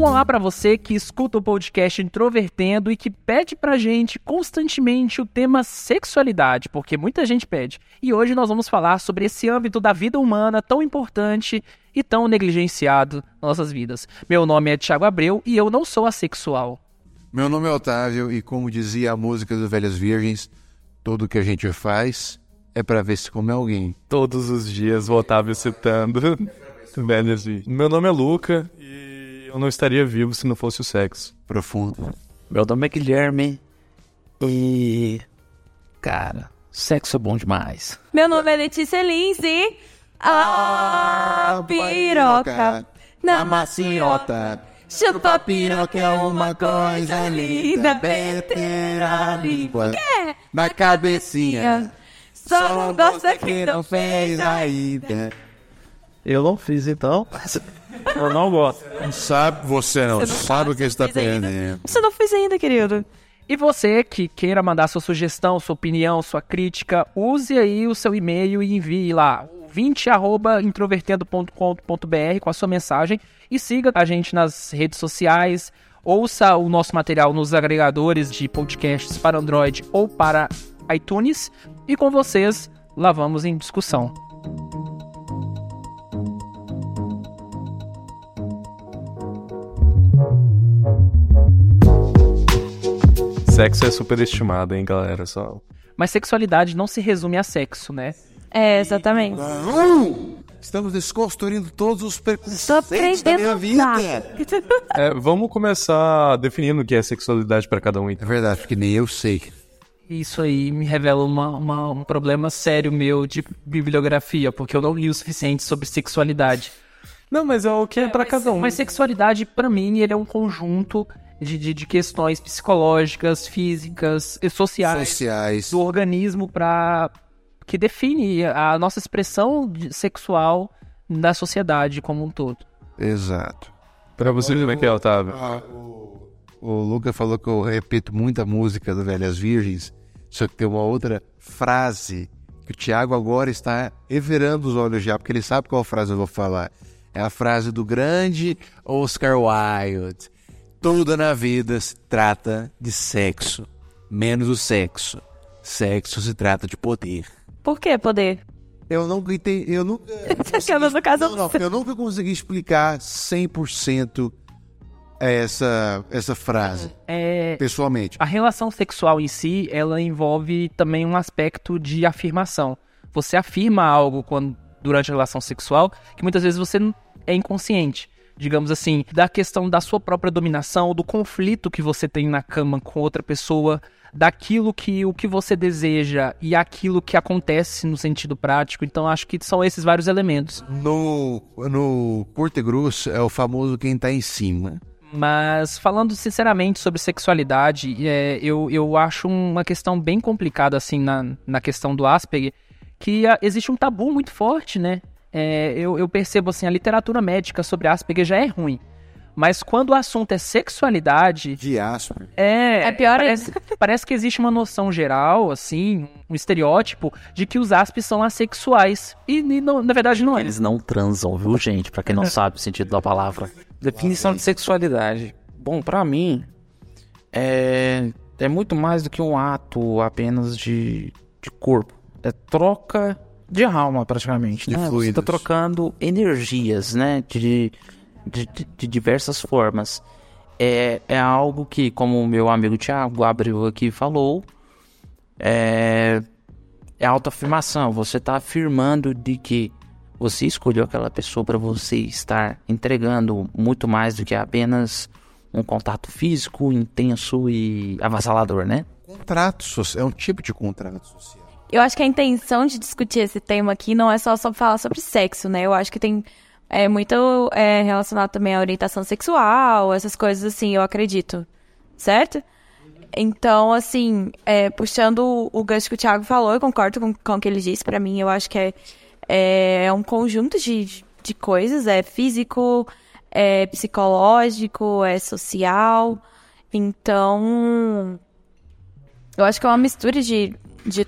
Um olá para você que escuta o podcast Introvertendo e que pede pra gente constantemente o tema sexualidade, porque muita gente pede. E hoje nós vamos falar sobre esse âmbito da vida humana tão importante e tão negligenciado nas nossas vidas. Meu nome é Thiago Abreu e eu não sou assexual. Meu nome é Otávio e como dizia a música do Velhas Virgens, tudo que a gente faz é para ver se come alguém. Todos os dias o Otávio citando Velhas Virgens. Meu nome é Luca e eu não estaria vivo se não fosse o sexo. Profundo. Meu nome é Guilherme e. Cara, sexo é bom demais. Meu nome é Letícia Lins e. Ah, piroca na maciota. Chupa piroca é uma coisa linda. Meter a língua na cabecinha. Só não gosta que não fez ainda. Eu não fiz então. Eu não gosto. Sabe você não, Você não sabe o que está perdendo. Você não fez ainda, querido. E você que queira mandar sua sugestão, sua opinião, sua crítica, use aí o seu e-mail e envie lá 20@introvertendo.com.br com a sua mensagem e siga a gente nas redes sociais. Ouça o nosso material nos agregadores de podcasts para Android ou para iTunes. E com vocês, lá vamos em discussão. Sexo é superestimado, hein, galera? Só. Mas sexualidade não se resume a sexo, né? É, exatamente. Não! Estamos desconstruindo todos os Tô preconceitos da minha vida. É, vamos começar definindo o que é sexualidade pra cada um. É Então. verdade, porque nem eu sei. Isso aí me revela uma- uma- um problema sério meu de bibliografia, porque eu não li o suficiente sobre sexualidade. Não, mas é o que é pra cada um. Mas sexualidade, pra mim, ele é um conjunto de, de, de questões psicológicas, físicas e sociais Sociais. do organismo para que define a nossa expressão sexual da sociedade como um todo. Exato. Pra você, como é que é, Otávio? O Luca falou que eu repito muita música do Velhas Virgens, só que tem uma outra frase que o Thiago agora está everando os olhos já, porque ele sabe qual frase eu vou falar. É a frase do grande Oscar Wilde. Tudo na vida se trata de sexo, menos o sexo. Sexo se trata de poder. Por que poder? Eu nunca entendi, eu nunca no caso não, não, eu nunca consegui explicar 100% essa essa frase É, pessoalmente. A relação sexual em si, ela envolve também um aspecto de afirmação. Você afirma algo quando, durante a relação sexual que muitas vezes você é inconsciente. Digamos assim, da questão da sua própria dominação, do conflito que você tem na cama com outra pessoa, daquilo que o que você deseja e aquilo que acontece no sentido prático. Então acho que são esses vários elementos. No, no curto e grosso é o famoso quem tá em cima. Mas falando sinceramente sobre sexualidade, é, eu, eu acho uma questão bem complicada assim na, na questão do Asperger, que ah, existe um tabu muito forte, né? É, eu, eu percebo assim, a literatura médica sobre Asperger já é ruim. Mas quando o assunto é sexualidade, De Asper. é, É pior parece, parece que existe uma noção geral, assim, um estereótipo de que os Aspes são assexuais. E, e não- na verdade não é. Eles não transam, viu, gente? Pra quem não sabe o sentido da palavra. Definição de sexualidade. Bom, pra mim, é, é muito mais do que um ato apenas de, de corpo. É troca de alma, praticamente. De né? Você tá fluidos. trocando energias, né? De, de, de- de diversas formas. É, é algo que, como o meu amigo Thiago Abreu aqui falou, é, é autoafirmação. Você está afirmando de que você escolheu aquela pessoa para você estar entregando muito mais do que apenas um contato físico intenso e avassalador, né? Contrato social. É um tipo de contrato social. Eu acho que a intenção de discutir esse tema aqui não é só sobre falar sobre sexo, né? Eu acho que tem é, muito é, relacionado também à orientação sexual, essas coisas assim, eu acredito. Certo? Então, assim, é, puxando o, gancho que o Thiago falou, eu concordo com, com o que ele disse. Pra mim, eu acho que é, é, um conjunto de, de coisas, é físico, é psicológico, é social. Então, eu acho que é uma mistura de, de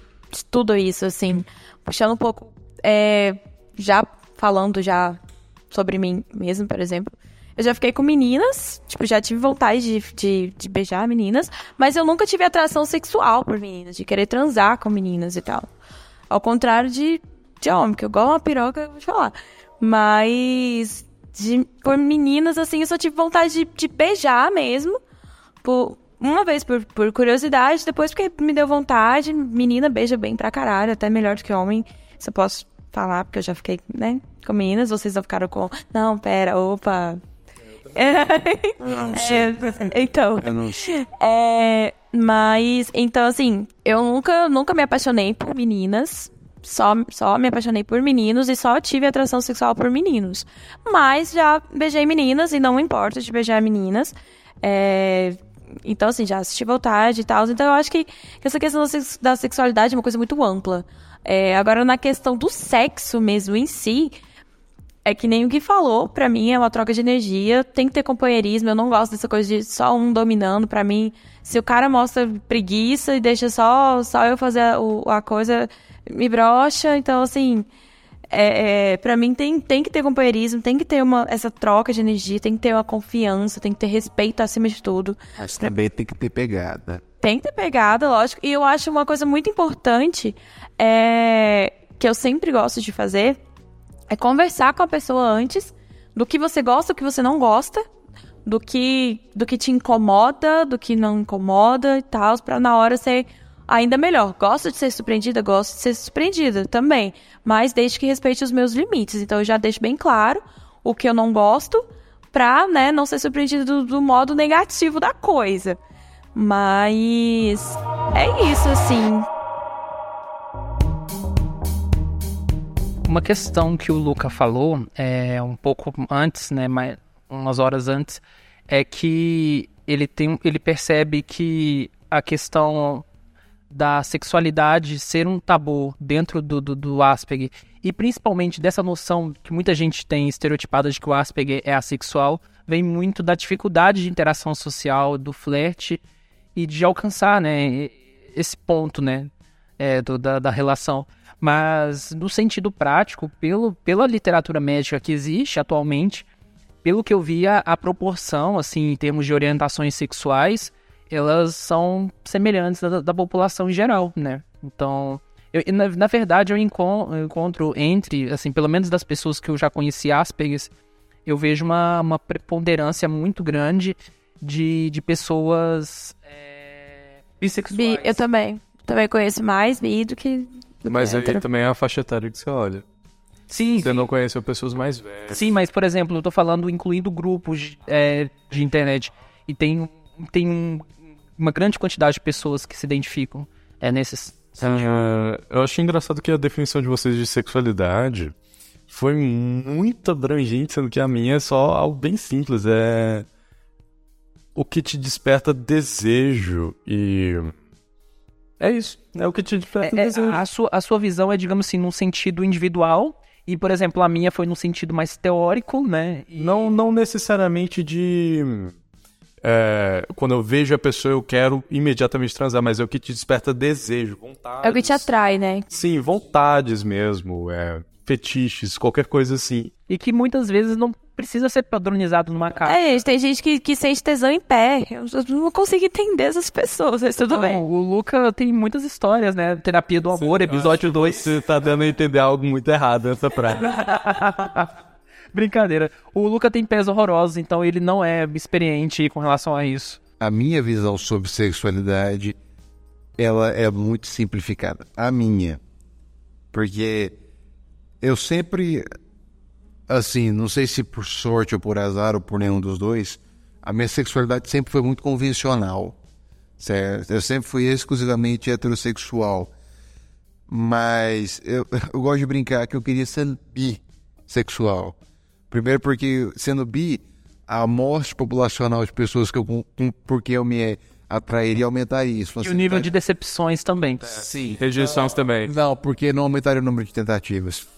tudo isso, assim. Puxando um pouco, é, já falando já sobre mim mesmo, por exemplo. Eu já fiquei com meninas, tipo, já tive vontade de, de, de beijar meninas, mas eu nunca tive atração sexual por meninas, de querer transar com meninas e tal. Ao contrário de, de homem, que eu gosto uma piroca, eu vou te falar. Mas de, por meninas, assim, eu só tive vontade de, de beijar mesmo. Por, uma vez por, por curiosidade, depois porque me deu vontade. Menina beija bem pra caralho, até melhor do que homem. Isso eu posso falar, porque eu já fiquei, né, com meninas. Vocês não ficaram com, não, pera, opa. É, então. Eu não sei. É, mas, então, assim, eu nunca, nunca me apaixonei por meninas. Só, só me apaixonei por meninos e só tive atração sexual por meninos. Mas já beijei meninas e não importa de beijar meninas. É, então, assim, já assisti vontade e tal. Então, eu acho que essa questão da, sex- da sexualidade é uma coisa muito ampla. É, agora, na questão do sexo mesmo em si, é que nem o que falou, pra mim é uma troca de energia, tem que ter companheirismo, eu não gosto dessa coisa de só um dominando, pra mim, se o cara mostra preguiça e deixa só, só eu fazer a, a coisa, me brocha, então assim, é, é, pra mim tem, tem que ter companheirismo, tem que ter uma, essa troca de energia, tem que ter uma confiança, tem que ter respeito acima de tudo. Mas também tem que ter pegada. Tem que ter pegada, lógico. E eu acho uma coisa muito importante é, que eu sempre gosto de fazer é conversar com a pessoa antes do que você gosta, do que você não gosta, do que do que te incomoda, do que não incomoda e tal, pra na hora ser ainda melhor. Gosto de ser surpreendida, gosto de ser surpreendida também, mas desde que respeite os meus limites. Então eu já deixo bem claro o que eu não gosto pra, né, não ser surpreendida do, do modo negativo da coisa. Mas é isso, assim. Uma questão que o Luca falou é um pouco antes, né, mas umas horas antes, é que ele tem, ele percebe que a questão da sexualidade ser um tabu dentro do, do, do Asperger e principalmente dessa noção que muita gente tem estereotipada de que o Asperger é assexual vem muito da dificuldade de interação social, do flerte e de alcançar, né, esse ponto, né, é, do- da, da relação. Mas no sentido prático, pelo, pela literatura médica que existe atualmente, pelo que eu via, a proporção, assim, em termos de orientações sexuais, elas são semelhantes da, da população em geral, né? Então, eu- na, na verdade, eu encon- eu encontro entre, assim, pelo menos das pessoas que eu já conheci Asperger, eu vejo uma, uma preponderância muito grande de, de pessoas é, bissexuais. Bi, eu também. Também conheço mais bi do que. do Mas que aí também é a faixa etária que você olha. Sim, Você não conheceu pessoas mais velhas. Sim, mas, por exemplo, eu tô falando incluindo grupos é, de internet. E tem, tem um- uma grande quantidade de pessoas que se identificam é, nesses. Ah, eu acho engraçado que a definição de vocês de sexualidade foi muito abrangente, sendo que a minha é só algo bem simples. É o que te desperta desejo e. É isso. É o que te desperta É, desejo. a, sua, a sua visão é, digamos assim, num sentido individual. E, por exemplo, a minha foi num sentido mais teórico, né? E- Não, não necessariamente de. É, quando eu vejo a pessoa, eu quero imediatamente transar, mas é o que te desperta desejo, vontade. É o que te atrai, né? Sim, vontades mesmo, é, fetiches, qualquer coisa assim. E que muitas vezes não precisa ser padronizado numa casa. É, tem gente que, que sente tesão em pé. Eu, não consigo entender essas pessoas, mas tudo bem. o Luca tem muitas histórias, né? Terapia do Amor, episódio 2. Você tá dando a entender algo muito errado nessa prática. Brincadeira. O Luca tem pés horrorosos, então ele não é experiente com relação a isso. A minha visão sobre sexualidade, ela é muito simplificada. A minha. Porque eu sempre, assim, não sei se por sorte ou por azar ou por nenhum dos dois, a minha sexualidade sempre foi muito convencional, certo? Eu sempre fui exclusivamente heterossexual. Mas eu, eu gosto de brincar que eu queria ser bissexual. Primeiro porque, sendo bi, a amostra populacional de pessoas que eu, com, com- porque eu me atrairia aumentaria. Isso E o nível de decepções também. Sim. Rejeições também. Não, porque não aumentaria o número de tentativas.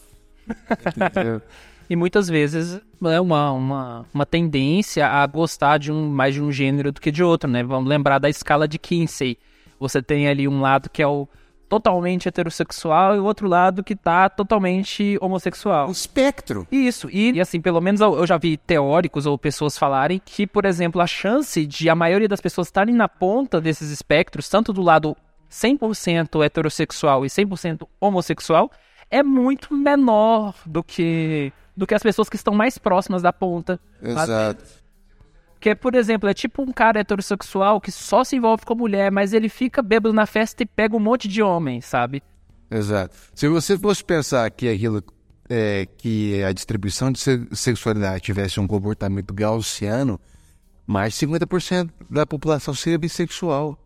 E muitas vezes é uma, uma, uma tendência a gostar de um mais de um gênero do que de outro, né? Vamos lembrar da escala de Kinsey. Você tem ali um lado que é o totalmente heterossexual e o outro lado que tá totalmente homossexual. O espectro. Isso, e, e, assim, pelo menos eu, já vi teóricos ou pessoas falarem que, por exemplo, a chance de a maioria das pessoas estarem na ponta desses espectros, tanto do lado 100% heterossexual e 100% homossexual, é muito menor do que do que as pessoas que estão mais próximas da ponta. Exato. Que, por exemplo, é tipo um cara heterossexual que só se envolve com mulher, mas ele fica bêbado na festa e pega um monte de homem, sabe? Exato. Se você fosse pensar que aquilo é, que a distribuição de se- sexualidade tivesse um comportamento gaussiano, mais de 50% da população seria bissexual.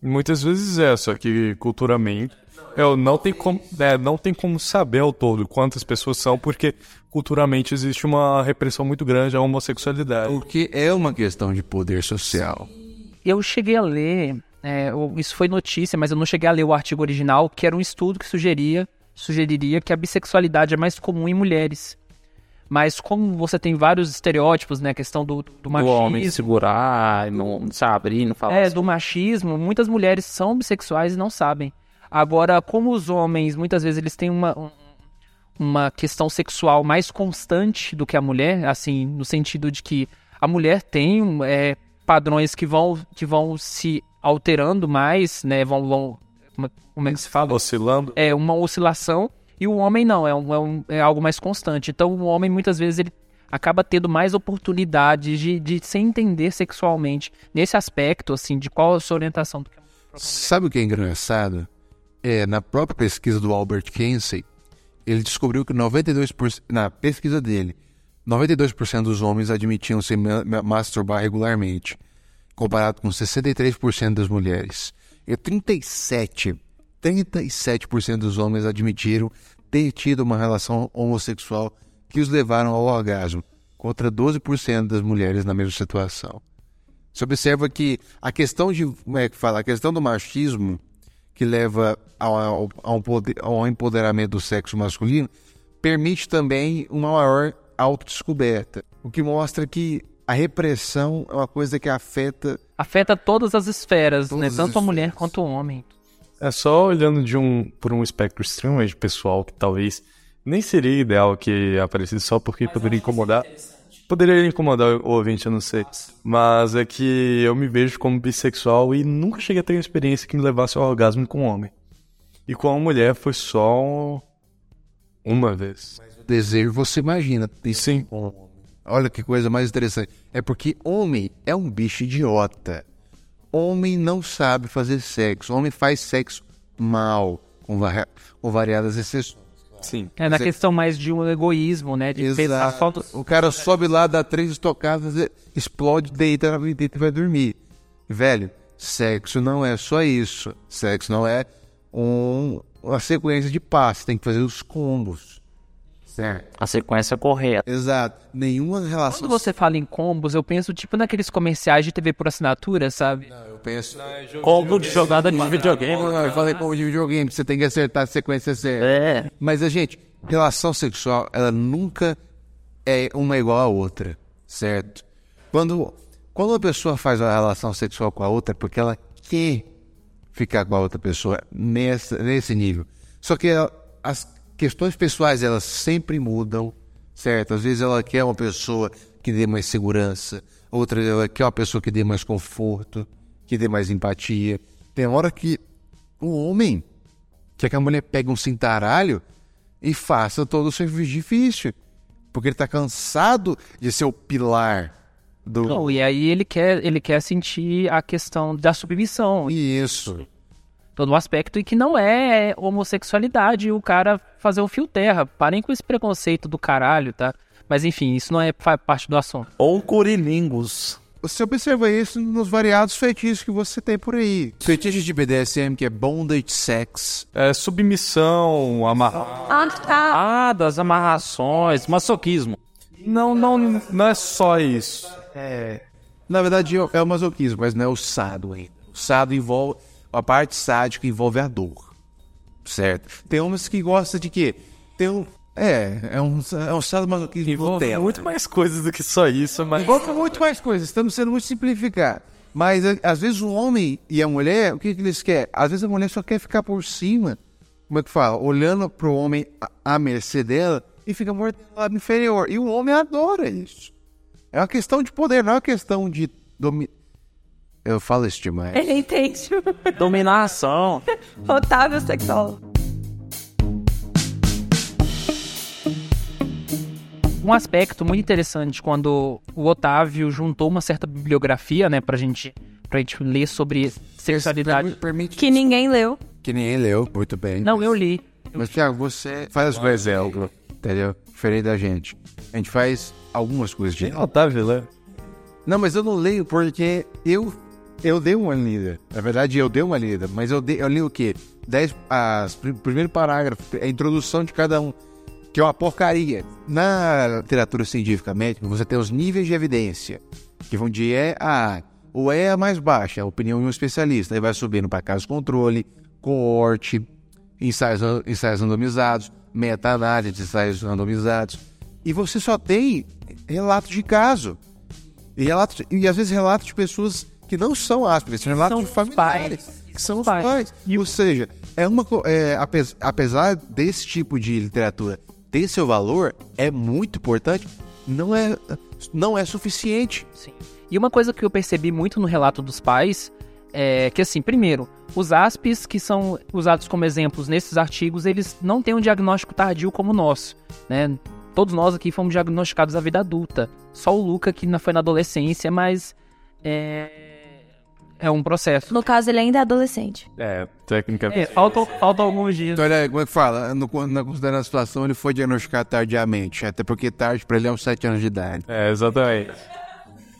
Muitas vezes é, só que culturalmente eu não tem como, é, não tem como saber ao todo quantas pessoas são, porque culturalmente existe uma repressão muito grande à homossexualidade. Porque é uma questão de poder social. Eu cheguei a ler, é, o- isso foi notícia, mas eu não cheguei a ler o artigo original, que era um estudo que sugeria, sugeriria que a bissexualidade é mais comum em mulheres. Mas como você tem vários estereótipos, né, a questão do, do O machismo, homem segurar, não se abrir, não falar. É, assim. do machismo, muitas mulheres são bissexuais e não sabem. Agora, como os homens, muitas vezes eles têm uma, um- uma questão sexual mais constante do que a mulher, assim, no sentido de que a mulher tem é, padrões que vão, que vão se alterando mais, né, vão, vão como, como é que se fala? Oscilando. é uma oscilação e o homem não, é, um, é, um- é algo mais constante. Então o homem muitas vezes ele acaba tendo mais oportunidades de, de se entender sexualmente nesse aspecto, assim, de qual a sua orientação do que a. Sabe o que é engraçado? É, na própria pesquisa do Albert Kinsey, ele descobriu que 92%, na pesquisa dele, 92% dos homens admitiam se ma- ma- masturbar regularmente, comparado com 63% das mulheres. E 37, 37% dos homens admitiram ter tido uma relação homossexual que os levaram ao orgasmo, contra 12% das mulheres na mesma situação. Você observa que a questão de, como é que fala, a questão do machismo que leva ao, ao, ao poder- ao empoderamento do sexo masculino permite também uma maior autodescoberta, o que mostra que a repressão é uma coisa que afeta Afeta todas as esferas, né? Todas as Tanto a mulher esferas. quanto o homem. É só olhando de um por um espectro extremamente pessoal que talvez nem seria ideal que aparecesse só porque poderia incomodar. Poderia incomodar o ouvinte, eu não sei. Mas é que eu me vejo como bissexual e nunca cheguei a ter uma experiência que me levasse ao orgasmo com um homem. E com uma mulher foi só uma vez. desejo, você imagina. Sim. Olha que coisa mais interessante. É porque homem é um bicho idiota. Homem não sabe fazer sexo. Homem faz sexo mal, com, com variadas exceções. Sim. É na Você- questão mais de um egoísmo, né? De do- O cara sobe lá, dá três estocadas, explode, deita, deita e vai dormir. Velho, sexo não é só isso. Sexo não é um- uma sequência de passos. Tem que fazer os combos. Certo. A sequência correta. Exato. Nenhuma relação. Quando você fala em combos, eu penso tipo naqueles comerciais de TV por assinatura, sabe? Eu penso. Combo de jogada de videogame. Eu falei como de videogame, você tem que acertar a sequência certa. É. Mas a gente, relação sexual, ela nunca é uma igual à outra, certo? Quando, quando uma pessoa faz uma relação sexual com a outra, é porque ela quer ficar com a outra pessoa nessa, nesse nível. Só que ela- as questões pessoais, elas sempre mudam, certo? Às vezes ela quer uma pessoa que dê mais segurança, outra ela quer uma pessoa que dê mais conforto, que dê mais empatia. Tem hora que o homem quer que a mulher pegue um cintaralho e faça todo o serviço difícil. Porque ele tá cansado de ser o pilar do. Não, e aí ele quer, ele quer sentir a questão da submissão, Isso. Todo o aspecto, e que não é homossexualidade o cara fazer o fio terra. Parem com esse preconceito do caralho, tá? Mas enfim, isso não é parte do assunto. Ou curilingus. Você observa isso nos variados feitiços que você tem por aí. Fetiche de BDSM, que é bondage sex. É submissão, amarrar. Ah, das amarrações, masoquismo. Não, não, não é só isso. Na verdade, é o masoquismo, mas não é o sado ainda. O sado envolve. A parte sádica envolve a dor. Certo? Tem homens que gostam de quê? Tem um, É, é um, é um sadomasoquismo Envolve Nutella. muito mais coisas do que só isso, mas. Envolve muito mais coisas, estamos sendo muito simplificados. Mas a- às vezes o homem e a mulher, o que, que eles querem? Às vezes a mulher só quer ficar por cima, como é que fala? Olhando pro homem à- mercê dela e fica mordendo o lado inferior. E o homem adora isso. É uma questão de poder, não é uma questão de domi... Eu falo isso demais. Ele entende. Dominação. Otávio sexólogo. Um aspecto muito interessante quando o Otávio juntou uma certa bibliografia, né, pra gente, pra gente ler sobre sexualidade. Permite Que ninguém leu. que ninguém leu, muito bem. Não, eu li. Mas, Thiago, você faz o exemplo, entendeu? Diferente da gente. A gente faz algumas coisas de Otávio, né? Não, mas eu não leio porque eu eu dei uma lida. Na verdade, eu dei uma lida, mas eu, dei, eu li o quê? Dez, as, pr- primeiro parágrafo, a introdução de cada um, que é uma porcaria. Na literatura científica médica, você tem os níveis de evidência, que vão de E a A. O E é a mais baixa, a opinião de um especialista. Aí vai subindo para caso controle, coorte, ensaios, ensaios randomizados, meta-análise ensaios randomizados. E você só tem relato de caso. E, relatos, e às vezes relatos de pessoas que não são Asperger, são relatos São de familiares, pais. que são os Pais. pais. Ou seja, é uma, é, apes- apesar desse tipo de literatura ter seu valor, é muito importante, não é, não é suficiente. Sim. E uma coisa que eu percebi muito no relato dos pais é que, assim, primeiro, os ASPs que são usados como exemplos nesses artigos, eles não têm um diagnóstico tardio como o nosso, né? Todos nós aqui fomos diagnosticados na vida adulta. Só o Luca que não foi na adolescência, mas é, é um processo. No caso, ele ainda é adolescente. É, tecnicamente. É, faltam, faltam alguns dias. Então, olha, como é que fala? No, na considerando a situação, ele foi diagnosticado tardiamente, até porque tarde para ele é uns 7 anos de idade. É, exatamente.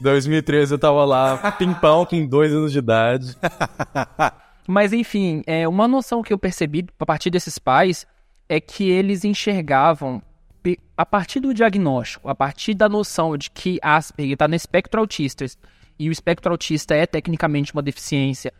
2013 eu tava lá, pimpão, com dois anos de idade. Mas enfim, é, uma noção que eu percebi a partir desses pais é que eles enxergavam, a partir do diagnóstico, a partir da noção de que Asperger está no espectro autista e o espectro autista é tecnicamente uma deficiência,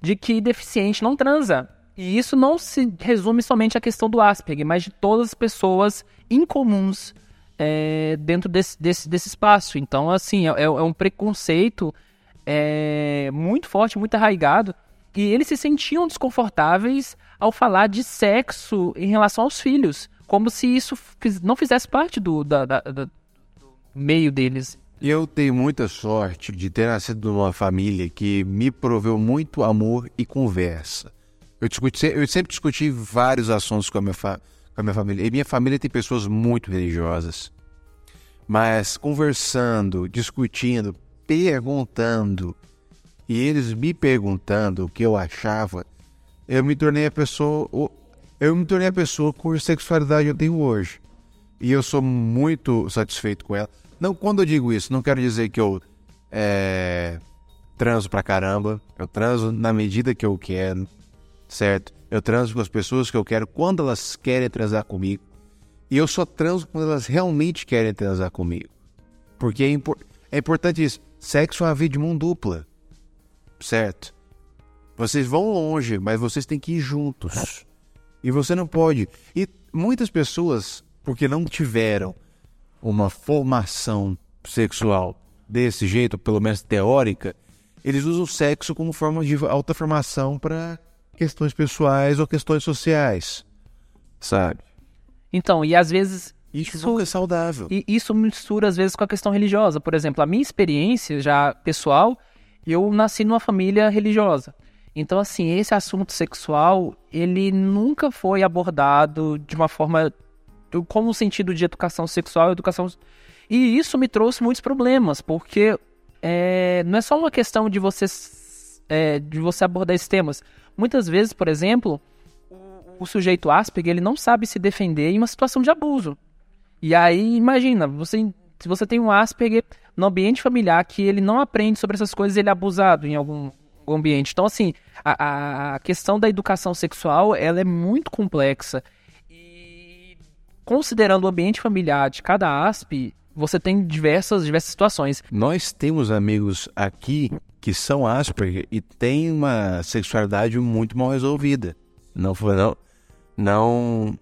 de que deficiente não transa. E isso não se resume somente à questão do Asperger, mas de todas as pessoas incomuns é, dentro desse, desse, desse espaço. Então, assim, é, é um preconceito é, muito forte, muito arraigado. E eles se sentiam desconfortáveis ao falar de sexo em relação aos filhos, como se isso não fizesse parte do, da- da- do meio deles. Eu tenho muita sorte de ter nascido numa família que me proveu muito amor e conversa. Eu, discuti, eu sempre discuti vários assuntos com a, minha fa- com a minha família. E minha família tem pessoas muito religiosas. Mas conversando, discutindo, perguntando, e eles me perguntando o que eu achava, eu me tornei a pessoa. Eu me tornei a pessoa cuja sexualidade eu tenho hoje. E eu sou muito satisfeito com ela. Não, quando eu digo isso, não quero dizer que eu é, transo pra caramba. Eu transo na medida que eu quero, certo? Eu transo com as pessoas que eu quero quando elas querem transar comigo. E eu só transo quando elas realmente querem transar comigo. Porque é, impor- é importante isso. Sexo é uma via de mão dupla, certo? Vocês vão longe, mas vocês têm que ir juntos. E você não pode. E muitas pessoas, porque não tiveram uma formação sexual desse jeito, pelo menos teórica, eles usam o sexo como forma de alta formação para questões pessoais ou questões sociais. Sabe? Então, e às vezes Isso, não é saudável. E isso mistura às vezes com a questão religiosa. Por exemplo, a minha experiência já pessoal, eu nasci numa família religiosa. Então, assim, esse assunto sexual, ele nunca foi abordado de uma forma como o sentido de educação sexual, educação e isso me trouxe muitos problemas, porque é, não é só uma questão de você é, de você abordar esses temas. Muitas vezes, por exemplo, o, sujeito Asperger ele não sabe se defender em uma situação de abuso. E aí, imagina, você, se você tem um Asperger no ambiente familiar que ele não aprende sobre essas coisas, ele é abusado em algum, algum ambiente. Então, assim, a, a questão da educação sexual, ela é muito complexa. Considerando o ambiente familiar de cada ASP, você tem diversas, diversas situações. Nós temos amigos aqui que são Asperger e têm uma sexualidade muito mal resolvida. Não foi não, não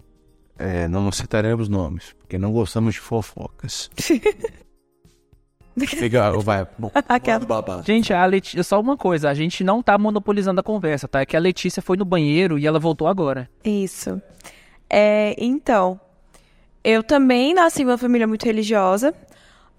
É, não citaremos nomes, porque não gostamos de fofocas. Fica, vai. Bom, Aquela. Gente, a Letícia, só uma coisa, a gente não tá monopolizando a conversa, tá? É que a Letícia foi no banheiro e ela voltou agora. Isso. É, então, eu também nasci em uma família muito religiosa.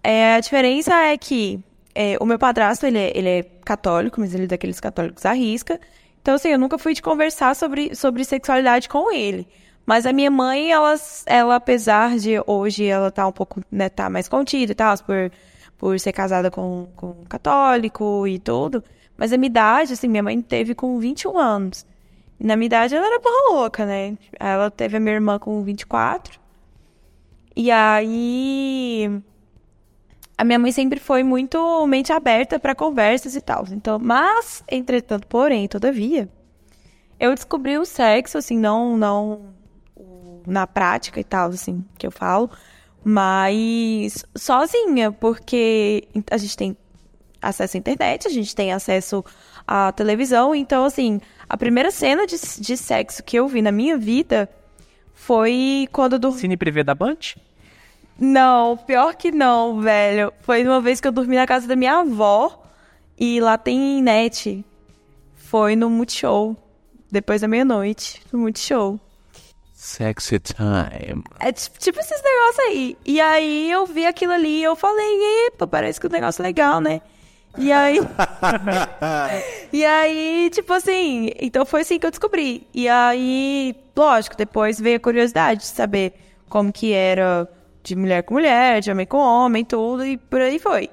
É, a diferença é que é, o meu padrasto, ele é, ele é católico, mas ele é daqueles católicos à risca. Então, assim, eu nunca fui de conversar sobre, sobre sexualidade com ele. Mas a minha mãe, ela, ela apesar de hoje ela tá um pouco, né, tá mais contida e tal, por, por ser casada com, com um católico e tudo. Mas a minha idade, assim, minha mãe teve com 21 anos. E na minha idade ela era porra louca, né? Ela teve a minha irmã com 24. E aí. A minha mãe sempre foi muito mente aberta para conversas e tal. Então, mas, entretanto, porém, todavia, eu descobri o sexo, assim, não, não na prática e tal, assim, que eu falo, mas sozinha, porque a gente tem acesso à internet, a gente tem acesso à televisão, então, assim, a primeira cena de, de sexo que eu vi na minha vida foi quando eu dormi. Cine privê da Band? Não, pior que não, velho. Foi uma vez que eu dormi na casa da minha avó e lá tem net. Foi no Multishow. Depois da meia-noite, no Multishow. Sexy time. É ti- tipo esses negócios aí. E aí eu vi aquilo ali e eu falei, epa, parece que o negócio é legal, né? E aí. e aí, tipo assim, então foi assim que eu descobri. E aí, lógico, depois veio a curiosidade de saber como que era de mulher com mulher, de homem com homem, tudo, e por aí foi.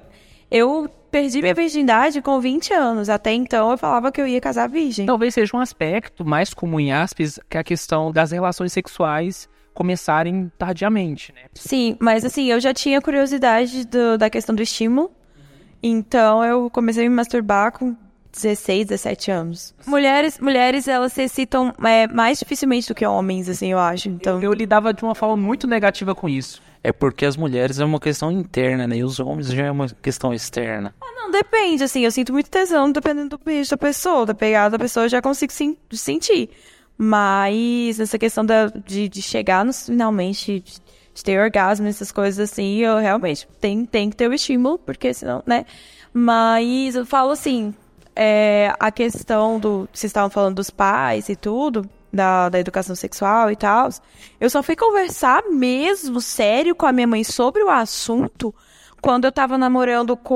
Eu perdi minha virgindade com 20 anos. Até então eu falava que eu ia casar virgem. Talvez seja um aspecto mais comum em aspas, que é a questão das relações sexuais começarem tardiamente, né? Sim, mas assim, eu já tinha curiosidade do- da questão do estímulo. Então eu comecei a me masturbar com 16, 17 anos. Mulheres, mulheres elas se excitam é, mais dificilmente do que homens, assim, eu acho. Então, Eu lidava de uma forma muito negativa com isso. É porque as mulheres é uma questão interna, né? E os homens já é uma questão externa. não depende, assim, eu sinto muito tesão dependendo do beijo da pessoa, da pegada da pessoa, eu já consigo sen- sentir. Mas essa questão da, de, de chegar nos, finalmente, de, de ter orgasmo, essas coisas assim, eu realmente tenho, tenho que ter o estímulo, porque senão, né? Mas eu falo assim, é, a questão do. Vocês estavam falando dos pais e tudo, da, da educação sexual e tal. Eu só fui conversar mesmo, sério, com a minha mãe sobre o assunto quando eu tava namorando com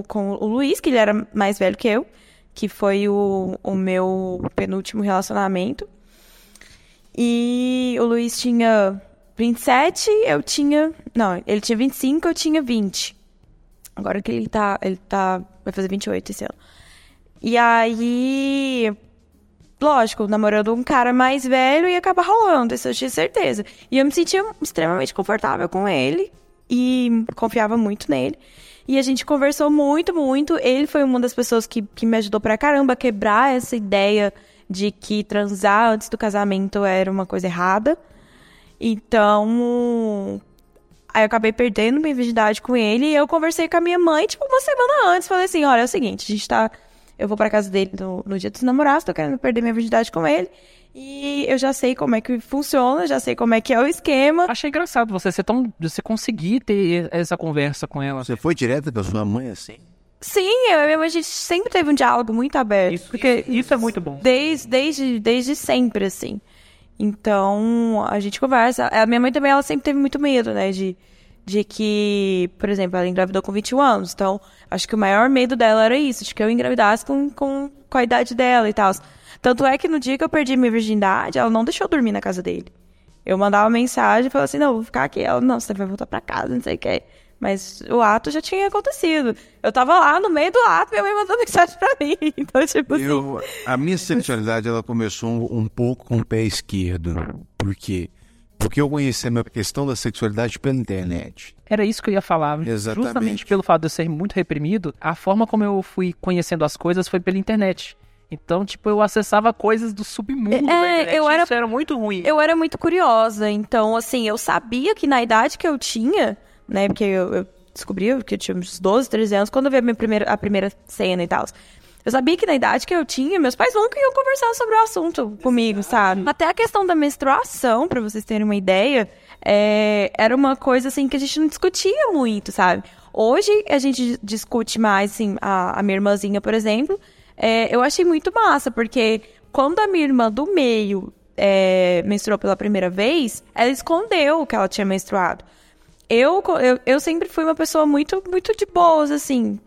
o, com o Luiz, que ele era mais velho que eu, que foi o, o meu penúltimo relacionamento. E o Luiz tinha 27, eu tinha. Não, ele tinha 25, eu tinha 20. Agora que ele tá. Ele tá. Vai fazer 28 esse ano. E aí. Lógico, namorando um cara mais velho ia acabar rolando, isso eu tinha certeza. E eu me sentia extremamente confortável com ele e confiava muito nele. E a gente conversou muito, muito. Ele foi uma das pessoas que, que me ajudou pra caramba a quebrar essa ideia de que transar antes do casamento era uma coisa errada. Então, Aí eu acabei perdendo minha virgindade com ele e eu conversei com a minha mãe, tipo, uma semana antes. Falei assim, olha, é o seguinte, a gente tá... Eu vou pra casa dele no, no dia dos namorados, tô querendo perder minha virgindade com ele. E eu já sei como é que funciona, já sei como é que é o esquema. Achei engraçado você ser tão. você conseguir ter essa conversa com ela. Você foi direto pra sua mãe assim? Sim, eu e a minha mãe, a gente sempre teve um diálogo muito aberto. Isso, porque isso, isso é muito bom. desde, desde, desde sempre, assim. Então, a gente conversa. A minha mãe também, ela sempre teve muito medo, né? De, de que, por exemplo, ela engravidou com 21 anos. Então, acho que o maior medo dela era isso, de que eu engravidasse com, com, com a idade dela e tal. Tanto é que no dia que eu perdi minha virgindade, ela não deixou eu dormir na casa dele. Eu mandava mensagem e falava assim, não, vou ficar aqui. Ela, não, você vai voltar pra casa, não sei o que. Mas o ato já tinha acontecido. Eu tava lá no meio do ato, minha mãe mandou mensagem pra mim. Então, tipo assim... Eu, a minha sexualidade ela começou um, um pouco com o pé esquerdo. Por quê? Porque eu conheci a minha questão da sexualidade pela internet. Era isso que eu ia falar. Exatamente. Justamente pelo fato de eu ser muito reprimido, a forma como eu fui conhecendo as coisas foi pela internet. Então, tipo, eu acessava coisas do submundo É, da internet. eu era- Isso era muito ruim. Eu era muito curiosa, então, assim, eu sabia que na idade que eu tinha, né, porque eu, eu descobri que eu tinha uns 12, 13 anos, quando eu vi a, minha primeira, a primeira cena e tal. Eu sabia que na idade que eu tinha, meus pais nunca iam conversar sobre o assunto comigo, sabe? Até a questão da menstruação, pra vocês terem uma ideia, é, era uma coisa assim que a gente não discutia muito, sabe? Hoje a gente discute mais, assim, a, a minha irmãzinha, por exemplo, é, eu achei muito massa, porque quando a minha irmã do meio é, menstruou pela primeira vez, ela escondeu que ela tinha menstruado. Eu, eu, eu sempre fui uma pessoa muito, muito de boas, assim,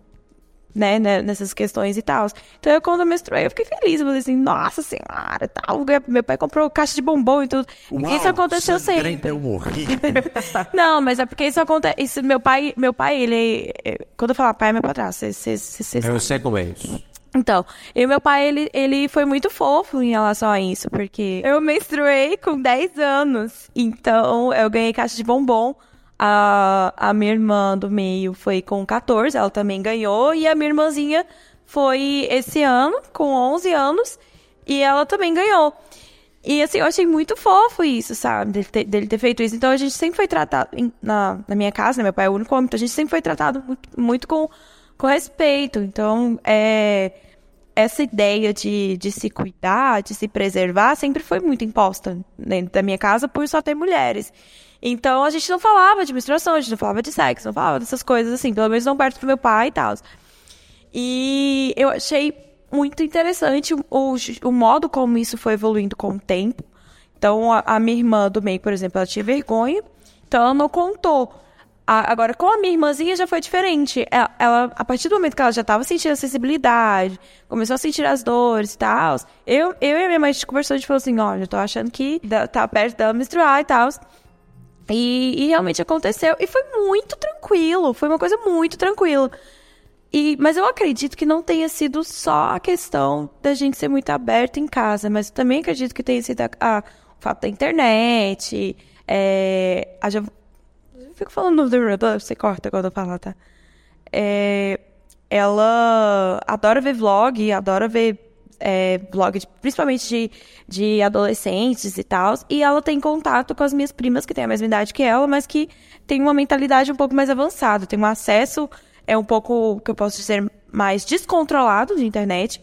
né, né, nessas questões e tal. Então, eu, quando eu menstruei, eu fiquei feliz. Eu falei assim, nossa senhora, tal. Meu pai comprou caixa de bombom e tudo. Uau, isso aconteceu sempre. Eu morri. não, mas é porque isso acontece. Isso, meu pai, meu pai, ele. Quando eu falar pai, é meu padrasto. Cê, cê, cê, eu sei como é isso. Então, e meu pai, ele, ele foi muito fofo em relação a isso, porque eu menstruei com 10 anos. Então, eu ganhei caixa de bombom. A, a minha irmã do meio foi com 14, ela também ganhou. E a minha irmãzinha foi esse ano, com 11 anos, e ela também ganhou. E assim, eu achei muito fofo isso, sabe? Dele ter, dele ter feito isso. Então a gente sempre foi tratado, na, na minha casa, né? Meu pai é o único homem, então a gente sempre foi tratado muito, muito com, com respeito. Então, é, essa ideia de, de se cuidar, de se preservar, sempre foi muito imposta dentro da minha casa por só ter mulheres. Então a gente não falava de menstruação, a gente não falava de sexo, não falava dessas coisas assim, pelo menos não perto do meu pai e tal. E eu achei muito interessante o, o, modo como isso foi evoluindo com o tempo. Então a, a minha irmã do meio, por exemplo, ela tinha vergonha, então ela não contou. A, agora, com a minha irmãzinha já foi diferente. Ela, ela, a partir do momento que ela já estava sentindo a sensibilidade, começou a sentir as dores e tal, eu, eu e a minha mãe a gente conversou, a gente falou assim, ó, já tô achando que tá perto dela menstruar e tal. E, e, realmente aconteceu. E foi muito tranquilo. Foi uma coisa muito tranquila. E, mas eu acredito que não tenha sido só a questão da gente ser muito aberto em casa, mas também acredito que tenha sido a, a, o fato da internet. É, a, já, fico falando do você corta quando eu falar, tá? É, ela adora ver vlog, adora ver é, blog, de, principalmente de, de adolescentes e tal. E ela tem contato com as minhas primas, que têm a mesma idade que ela, mas que tem uma mentalidade um pouco mais avançada. Tem um acesso, é um pouco, que eu posso dizer, mais descontrolado de internet.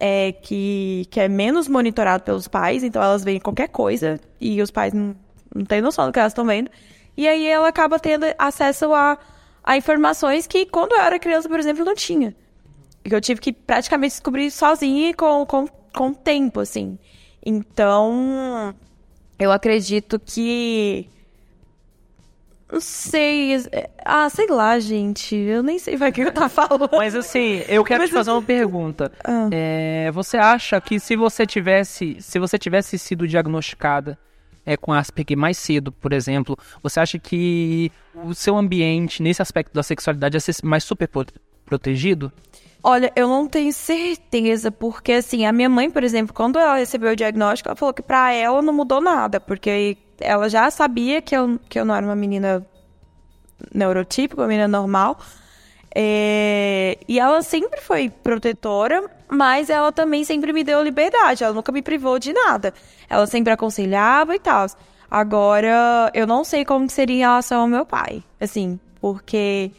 É, que, que é menos monitorado pelos pais, então elas veem qualquer coisa e os pais não, não têm noção do que elas estão vendo. E aí ela acaba tendo acesso a, a informações que quando eu era criança, por exemplo, não tinha que eu tive que praticamente descobrir sozinha com, com, com o tempo, assim. Então, eu acredito que. Não sei. Ah, sei lá, gente. Eu nem sei o que eu tava falando. Mas assim, eu quero Mas te fazer eu... uma pergunta. Ah. É, você acha que se você tivesse. Se você tivesse sido diagnosticada é, com Asperger mais cedo, por exemplo, você acha que o seu ambiente, nesse aspecto da sexualidade, ia ser mais super protegido? Olha, eu não tenho certeza, porque assim, a minha mãe, por exemplo, quando ela recebeu o diagnóstico, ela falou que pra ela não mudou nada, porque ela já sabia que eu, que eu não era uma menina neurotípica, uma menina normal. É... E ela sempre foi protetora, mas ela também sempre me deu liberdade, ela nunca me privou de nada. Ela sempre aconselhava e tal. Agora, eu não sei como seria em relação ao meu pai, assim, porque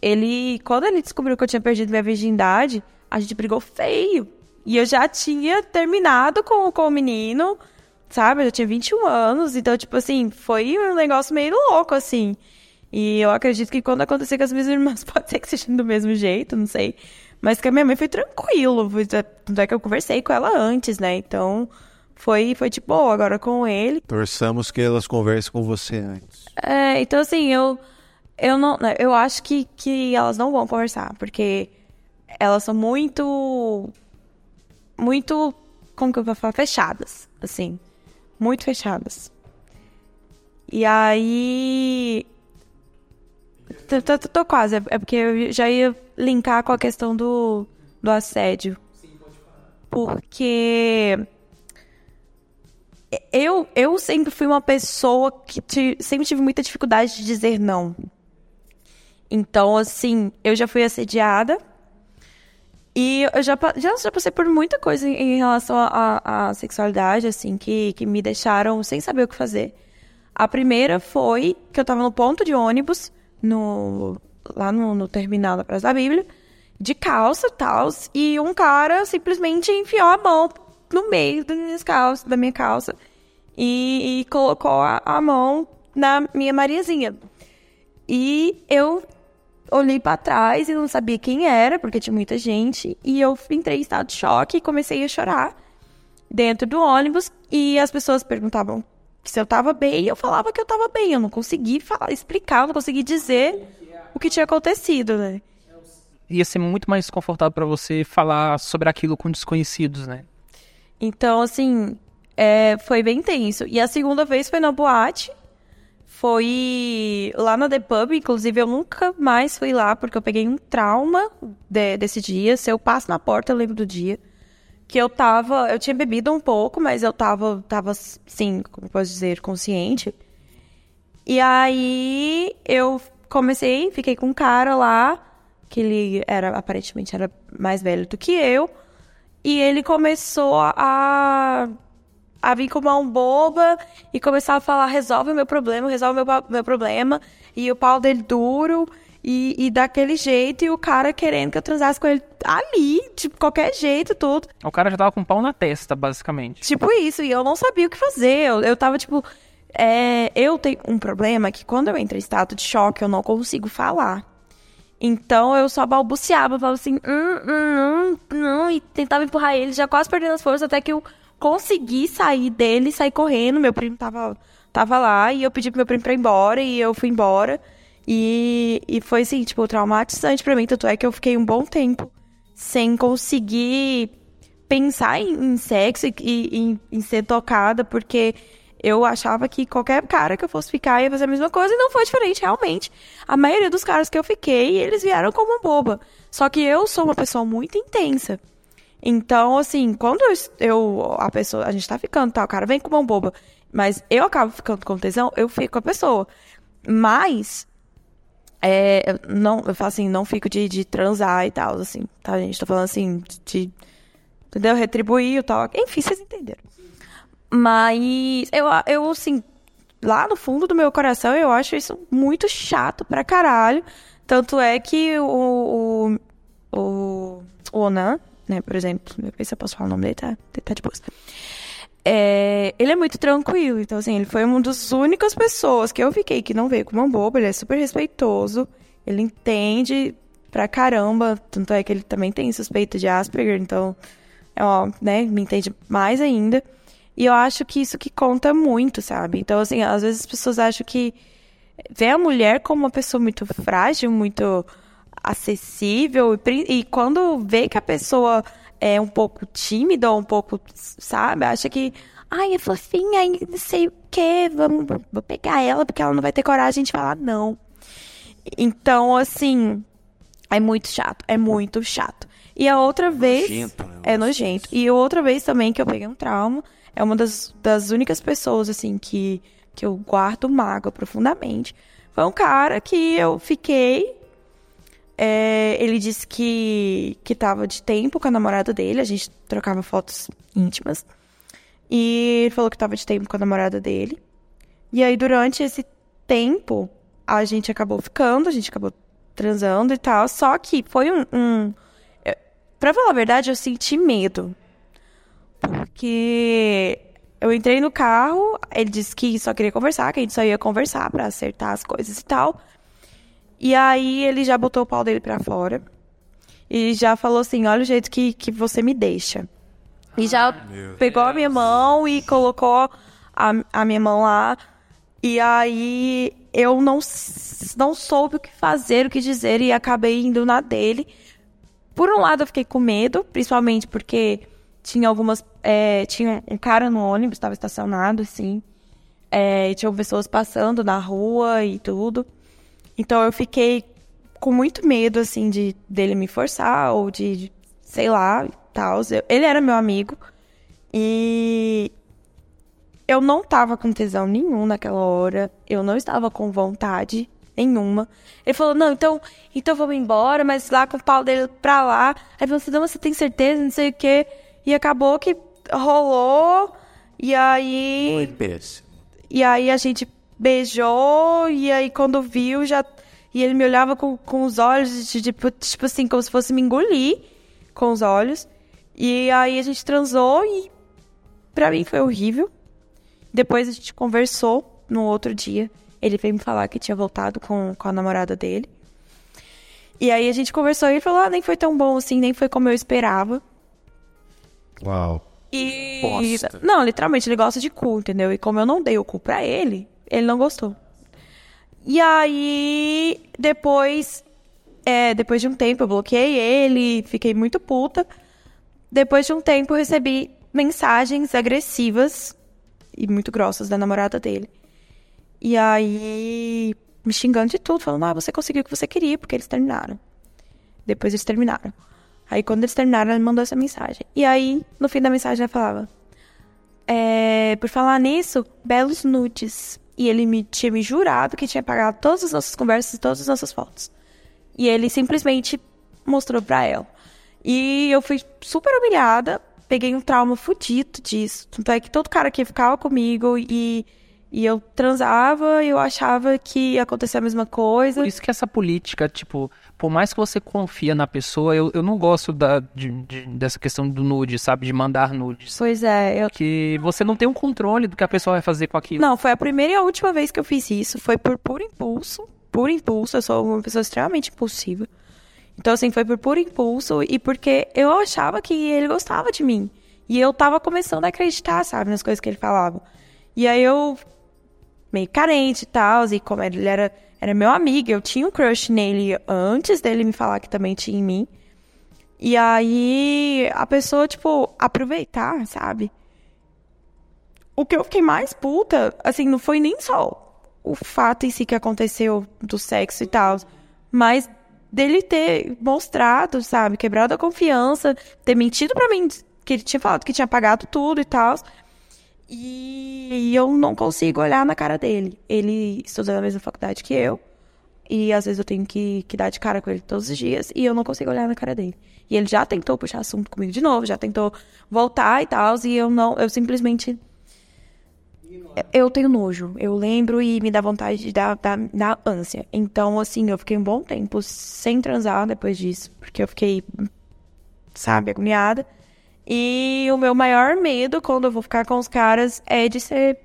ele, quando ele descobriu que eu tinha perdido minha virgindade, a gente brigou feio. E eu já tinha terminado com, com o menino, sabe? Eu já tinha 21 anos, então, tipo assim, foi um negócio meio louco, assim. E eu acredito que quando acontecer com as minhas irmãs, pode ser que seja do mesmo jeito, não sei. Mas que a minha mãe foi tranquilo. Tanto é que eu conversei com ela antes, né? Então, foi, foi tipo, boa. Agora com ele. Torçamos que elas conversem com você antes. É, então assim, eu eu não. Né, eu acho que, que elas não vão conversar, porque elas são muito. Muito. Como que eu vou falar? Fechadas. Assim. Muito fechadas. E aí. Tô, tô, tô, quase. É porque eu já ia linkar com a questão do, do assédio. Sim, pode falar. Porque. Eu, eu sempre fui uma pessoa que sempre tive muita dificuldade de dizer não. Então, assim, eu já fui assediada. E eu já, já, já passei por muita coisa em, em relação à sexualidade, assim, que, que me deixaram sem saber o que fazer. A primeira foi que eu tava no ponto de ônibus, no, lá no, no terminal da Praça da Bíblia, de calça e tal, e um cara simplesmente enfiou a mão no meio das minhas calças, da minha calça e, e colocou a, a mão na minha Mariazinha. E eu olhei pra trás e não sabia quem era, porque tinha muita gente, e eu entrei em estado de choque e comecei a chorar dentro do ônibus e as pessoas perguntavam se eu tava bem, e eu falava que eu tava bem, eu não consegui falar, explicar, eu não consegui dizer o que tinha acontecido, né? Ia ser muito mais confortável pra você falar sobre aquilo com desconhecidos, né? Então, assim, é, foi bem tenso. E a segunda vez foi na boate. Foi lá na The Pub, inclusive eu nunca mais fui lá, porque eu peguei um trauma de- desse dia. Se eu passo na porta, eu lembro do dia. Que eu tava. Eu tinha bebido um pouco, mas eu tava, tava sim, como posso dizer, consciente. E aí eu comecei, fiquei com um cara lá, que ele era, aparentemente era mais velho do que eu. E ele começou a, a vir com mão boba e começar a falar: resolve o meu problema, resolve o meu, meu problema. E o pau dele duro e, e daquele jeito. E o cara querendo que eu transasse com ele ali, tipo, qualquer jeito, tudo. O cara já tava com um pau na testa, basicamente. Tipo isso, e eu não sabia o que fazer. Eu, eu tava, tipo. é, eu tenho um problema que quando eu entro em estado de choque, eu não consigo falar. Então eu só balbuciava, falava assim, hum, hum, hum, não, e tentava empurrar ele, já quase perdendo as forças, até que eu consegui sair dele, sair correndo. Meu primo tava, tava lá e eu pedi pro meu primo pra ir embora e eu fui embora. E, e foi assim, tipo, traumatizante pra mim. Tanto é que eu fiquei um bom tempo sem conseguir pensar em, em sexo e, e em, em ser tocada, porque eu achava que qualquer cara que eu fosse ficar ia fazer a mesma coisa e não foi diferente, realmente. A maioria dos caras que eu fiquei, eles vieram como boba. Só que eu sou uma pessoa muito intensa. Então, assim, quando eu, eu- a pessoa, a gente tá ficando, tá, o cara vem com mão boba, mas eu acabo ficando com tesão, eu fico com a pessoa. Mas, é, não, eu falo assim, não fico de, de transar e tal, assim, tá, gente? Tô falando assim, de, entendeu? Retribuir o tal, enfim, vocês entenderam. Mas, eu, eu, assim, lá no fundo do meu coração, eu acho isso muito chato pra caralho. Tanto é que o, o, o, o Onan, né, por exemplo, eu ver se eu posso falar o nome dele, tá, ele tá de boa. É, ele é muito tranquilo, então assim, ele foi uma das únicas pessoas que eu fiquei que não veio com uma boba, ele é super respeitoso, ele entende pra caramba, tanto é que ele também tem suspeita de Asperger, então, é, ó, né, me entende mais ainda. E eu acho que isso que conta muito, sabe? Então, assim, às vezes as pessoas acham que vê a mulher como uma pessoa muito frágil, muito acessível, e, e quando vê que a pessoa é um pouco tímida ou um pouco, sabe, acha que, ai, é fofinha, não sei o quê, vamos, vou pegar ela porque ela não vai ter coragem de falar não. Então, assim, é muito chato, é muito chato. E a outra vez. Nojento, né? É nojento. E a outra vez também que eu peguei um trauma, é uma das, das únicas pessoas, assim, que, que eu guardo mágoa profundamente. Foi um cara que eu fiquei. É, ele disse que, que tava de tempo com a namorada dele, a gente trocava fotos íntimas. E ele falou que tava de tempo com a namorada dele. E aí, durante esse tempo, a gente acabou ficando, a gente acabou transando e tal. Só que foi um. um pra falar a verdade, eu senti medo. Porque eu entrei no carro, ele disse que só queria conversar, que a gente só ia conversar pra acertar as coisas e tal. E aí ele já botou o pau dele pra fora. E já falou assim: olha o jeito que, que você me deixa. E já pegou a minha mão e colocou a, a minha mão lá. E aí eu não, não soube o que fazer, o que dizer, e acabei indo na dele. Por um lado, eu fiquei com medo, principalmente porque tinha algumas. é, tinha um cara no ônibus, estava estacionado, assim. É, e tinham pessoas passando na rua e tudo. Então eu fiquei com muito medo, assim, de dele me forçar, ou de, de, sei lá, tal. Ele era meu amigo. E eu não tava com tesão nenhum naquela hora. Eu não estava com vontade nenhuma. Ele falou, não, então, então vamos embora, mas lá com o pau dele pra lá. Aí falou assim, não, você tem certeza, não sei o quê. E acabou que rolou. E aí. Foi péssimo. E aí a gente beijou, e aí quando viu, já. E ele me olhava com, com os olhos, de, tipo, tipo assim, como se fosse me engolir com os olhos. E aí a gente transou e pra mim foi horrível. Depois a gente conversou no outro dia. Ele veio me falar que tinha voltado com, com a namorada dele. E aí a gente conversou e ele falou: ah, nem foi tão bom assim, nem foi como eu esperava. Uau. E. Bosta. Não, literalmente, ele gosta de cu, entendeu? E como eu não dei o cu pra ele, ele não gostou. E aí, depois. É, depois de um tempo, eu bloqueei ele, fiquei muito puta. Depois de um tempo, eu recebi mensagens agressivas e muito grossas da namorada dele. E aí, me xingando de tudo, falando: ah, você conseguiu o que você queria, porque eles terminaram. Depois eles terminaram. Aí, quando eles terminaram, ela me mandou essa mensagem. E aí, no fim da mensagem, ela falava: é, por falar nisso, belos nudes. E ele me tinha me jurado que tinha pagado todas as nossas conversas e todas as nossas fotos. E ele simplesmente mostrou pra ela. E eu fui super humilhada, peguei um trauma fudido disso. Tanto é que todo cara que ficava comigo e, e eu transava, eu achava que ia acontecer a mesma coisa. Por isso que essa política, tipo, por mais que você confia na pessoa, eu, eu não gosto da, de- de- dessa questão do nude, sabe? De mandar nudes. Pois é, eu Que você não tem um controle do que a pessoa vai fazer com aquilo. Não, foi a primeira e a última vez que eu fiz isso. Foi por puro impulso. Por impulso. Eu sou uma pessoa extremamente impulsiva. Então, assim, foi por puro impulso e porque eu achava que ele gostava de mim. E eu tava começando a acreditar, sabe, nas coisas que ele falava. E aí eu, meio carente e tal, e como ele era, era meu amigo, eu tinha um crush nele antes dele me falar que também tinha em mim. E aí a pessoa, tipo, aproveitar, sabe? o que eu fiquei mais puta, assim, não foi nem só o fato em si que aconteceu do sexo e tal, mas dele ter mostrado, sabe, quebrado a confiança, ter mentido pra mim que ele tinha falado que tinha pagado tudo e tal. E eu não consigo olhar na cara dele. Ele estuda na mesma faculdade que eu. E às vezes eu tenho que, que dar de cara com ele todos os dias. E eu não consigo olhar na cara dele. E ele já tentou puxar assunto comigo de novo, já tentou voltar e tal. E eu não, eu simplesmente eu tenho nojo. Eu lembro e me dá vontade de dar, dar, dar ânsia. Então, assim, eu fiquei um bom tempo sem transar depois disso. Porque eu fiquei, sabe, agoniada. E o meu maior medo quando eu vou ficar com os caras é de ser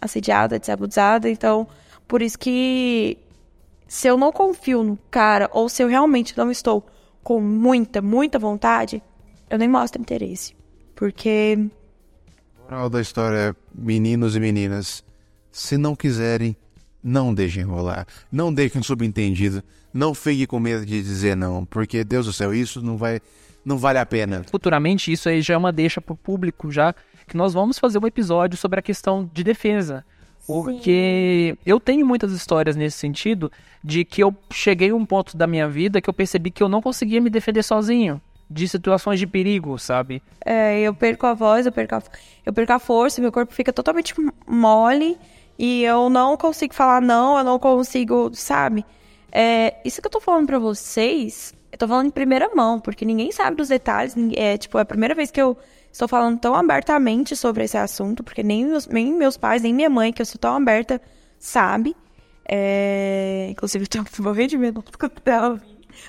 assediada, de ser abusada. Então, por isso que se eu não confio no cara, ou se eu realmente não estou com muita, muita vontade, eu nem mostro interesse. Porque Moral da história meninos e meninas, se não quiserem, não deixem rolar. Não deixem subentendido. Não fiquem com medo de dizer não, porque, Deus do céu, isso não vai, não vale a pena. Futuramente, isso aí já é uma deixa pro público, já que nós vamos fazer um episódio sobre a questão de defesa. Porque eu tenho muitas histórias nesse sentido de que eu cheguei a um ponto da minha vida que eu percebi que eu não conseguia me defender sozinho de situações de perigo, sabe? É, eu perco a voz, eu perco a, eu perco a força, meu corpo fica totalmente mole e eu não consigo falar não, eu não consigo, sabe? É, isso que eu tô falando pra vocês, eu tô falando em primeira mão, porque ninguém sabe dos detalhes, é tipo, é a primeira vez que eu estou falando tão abertamente sobre esse assunto, porque nem meus, nem meus pais, nem minha mãe, que eu sou tão aberta, sabe. É, inclusive, eu tô morrendo de medo dela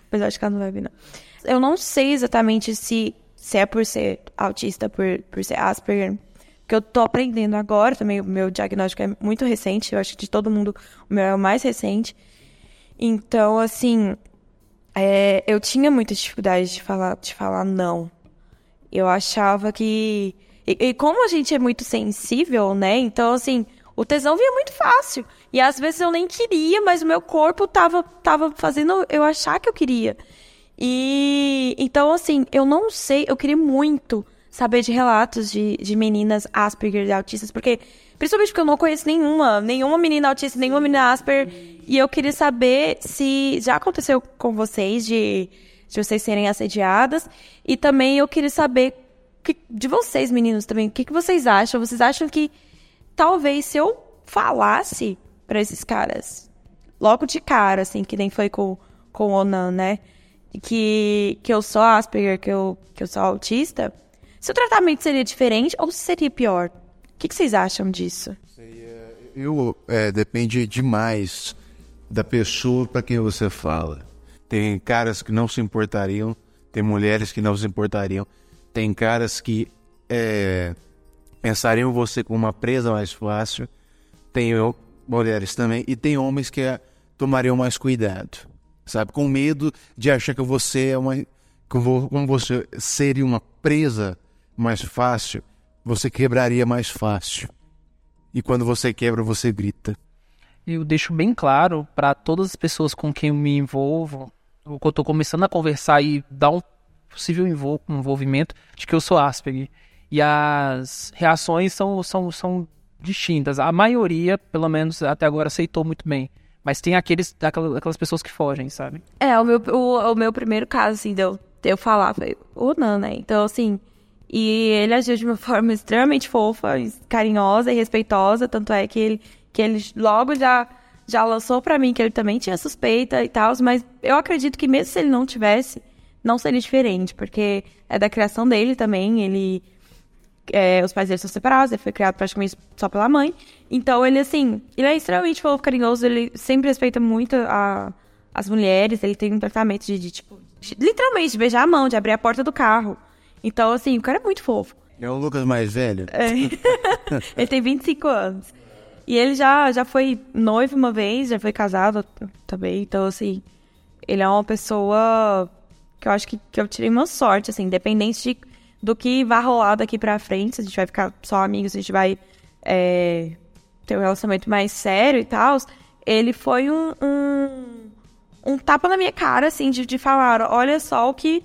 mas eu acho que ela não vai vir, não. Eu não sei exatamente se, se é por ser autista, por, por ser Asperger, que eu tô aprendendo agora também. O meu diagnóstico é muito recente, eu acho que de todo mundo o meu é o mais recente. Então, assim, é, eu tinha muita dificuldade de falar, de falar não. Eu achava que. E, e como a gente é muito sensível, né? Então, assim, o tesão vinha muito fácil. E às vezes eu nem queria, mas o meu corpo tava, tava fazendo eu achar que eu queria. E então, assim, eu não sei, eu queria muito saber de relatos de, de meninas Asperger e autistas, porque, principalmente porque eu não conheço nenhuma, nenhuma menina autista, nenhuma menina Asperger, e eu queria saber se já aconteceu com vocês de, de vocês serem assediadas, e também eu queria saber que- de vocês, meninos, também, o que, que vocês acham? Vocês acham que talvez se eu falasse pra esses caras, logo de cara, assim, que nem foi com, com o Onan, né? Que, que eu sou Asperger, que eu, que eu sou autista, se o tratamento seria diferente ou se seria pior? O que, que vocês acham disso? Eu, é, depende demais da pessoa para quem você fala. Tem caras que não se importariam, tem mulheres que não se importariam, tem caras que é, pensariam você como uma presa mais fácil, tem mulheres também, e tem homens que é, tomariam mais cuidado, sabe? Com medo de achar que você é uma. Como você seria uma presa mais fácil, você quebraria mais fácil. E quando você quebra, você grita. Eu deixo bem claro para todas as pessoas com quem eu me envolvo, ou que eu tô começando a conversar e dar um possível envolvimento, de que eu sou Asperger. E as reações são, são, são distintas. A maioria, pelo menos até agora, aceitou muito bem. Mas tem aqueles, aquelas pessoas que fogem, sabe? É, o meu, o, o meu primeiro caso, assim, de eu, de eu falar foi o Nan, né? Então, assim, e ele agiu de uma forma extremamente fofa, carinhosa e respeitosa, tanto é que ele, que ele logo já, já lançou para mim que ele também tinha suspeita e tal, mas eu acredito que mesmo se ele não tivesse, não seria diferente, porque é da criação dele também, ele... É, os pais dele são separados, ele foi criado praticamente só pela mãe. Então, ele, assim, ele é extremamente fofo, carinhoso, ele sempre respeita muito a, as mulheres, ele tem um tratamento de, de tipo, de, literalmente, de beijar a mão, de abrir a porta do carro. Então, assim, o cara é muito fofo. É o Lucas mais velho? É. ele tem 25 anos. E ele já, já foi noivo uma vez, já foi casado também. Então, assim, ele é uma pessoa que eu acho que, que eu tirei uma sorte, assim, independente de, do que vai rolar daqui pra frente, se a gente vai ficar só amigos, a gente vai é, ter um relacionamento mais sério e tal. Ele foi um, um, um, tapa na minha cara, assim, de, de falar, olha só o que,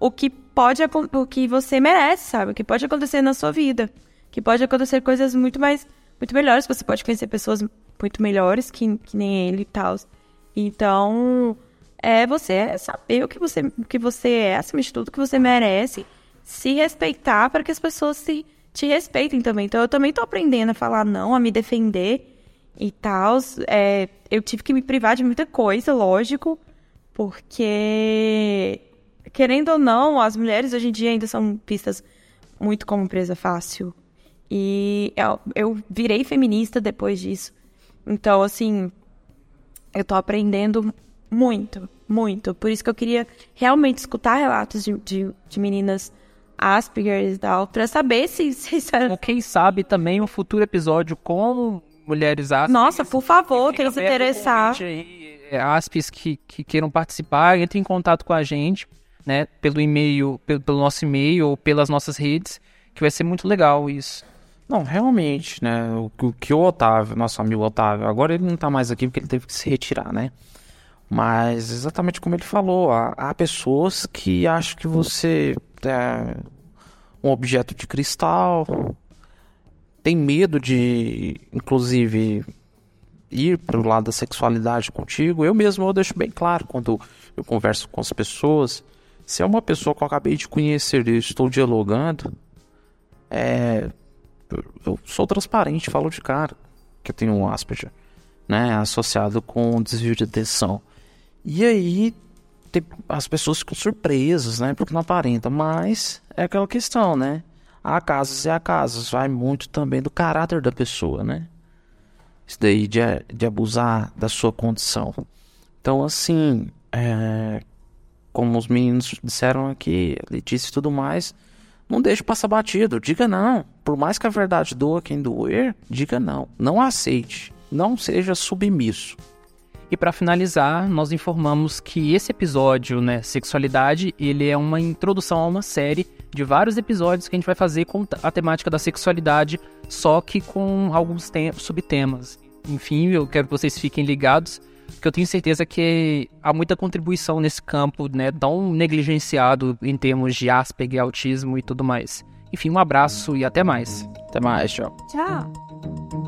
o que pode o que você merece, sabe? O que pode acontecer na sua vida. Que pode acontecer coisas muito mais muito melhores, você pode conhecer pessoas muito melhores que, que nem ele e tal. Então, é você saber o que você o que você é, acima de tudo, o que você merece, se respeitar para que as pessoas se te respeitem também. Então, eu também tô aprendendo a falar não, a me defender e tal. É, eu tive que me privar de muita coisa, lógico, porque querendo ou não, as mulheres hoje em dia ainda são vistas muito como presa fácil. E eu, eu virei feminista depois disso. Então, assim, eu tô aprendendo muito, muito. Por isso que eu queria realmente escutar relatos de, de, de meninas Asperger e tal, pra saber se, se isso era... Ou quem sabe também um futuro episódio com mulheres Asperger. Nossa, por favor, quem se interessar. Aí, é, Aspes que, que queiram participar, entre em contato com a gente né, pelo e-mail, pelo, pelo nosso e-mail ou pelas nossas redes, que vai ser muito legal isso. Não, realmente, né? O, o, que o Otávio, nosso amigo Otávio, agora ele não tá mais aqui porque ele teve que se retirar, né? Mas exatamente como ele falou, há, há pessoas que acham que você é um objeto de cristal, tem medo de, inclusive, ir para o lado da sexualidade contigo. Eu mesmo eu deixo bem claro quando eu converso com as pessoas se é uma pessoa que eu acabei de conhecer e estou dialogando, é, eu sou transparente, falo de cara que eu tenho um Asperger, né, associado com desvio de atenção. E aí tem, as pessoas ficam surpresas, né, porque não aparenta, mas é aquela questão, né? Há casos e há casos, vai muito também do caráter da pessoa, né? Isso daí de, de abusar da sua condição. Então, assim, é, como os meninos disseram aqui, Letícia e tudo mais, não deixe passar batido. Diga não. Por mais que a verdade doa quem doer, diga não. Não aceite. Não seja submisso. E para finalizar, nós informamos que esse episódio, né, sexualidade, ele é uma introdução a uma série de vários episódios que a gente vai fazer com a temática da sexualidade, só que com alguns subtemas. Enfim, eu quero que vocês fiquem ligados que eu tenho certeza que há muita contribuição nesse campo, né, tão negligenciado em termos de Asperger, autismo e tudo mais. Enfim, um abraço e até mais. Até mais, tchau. Tchau.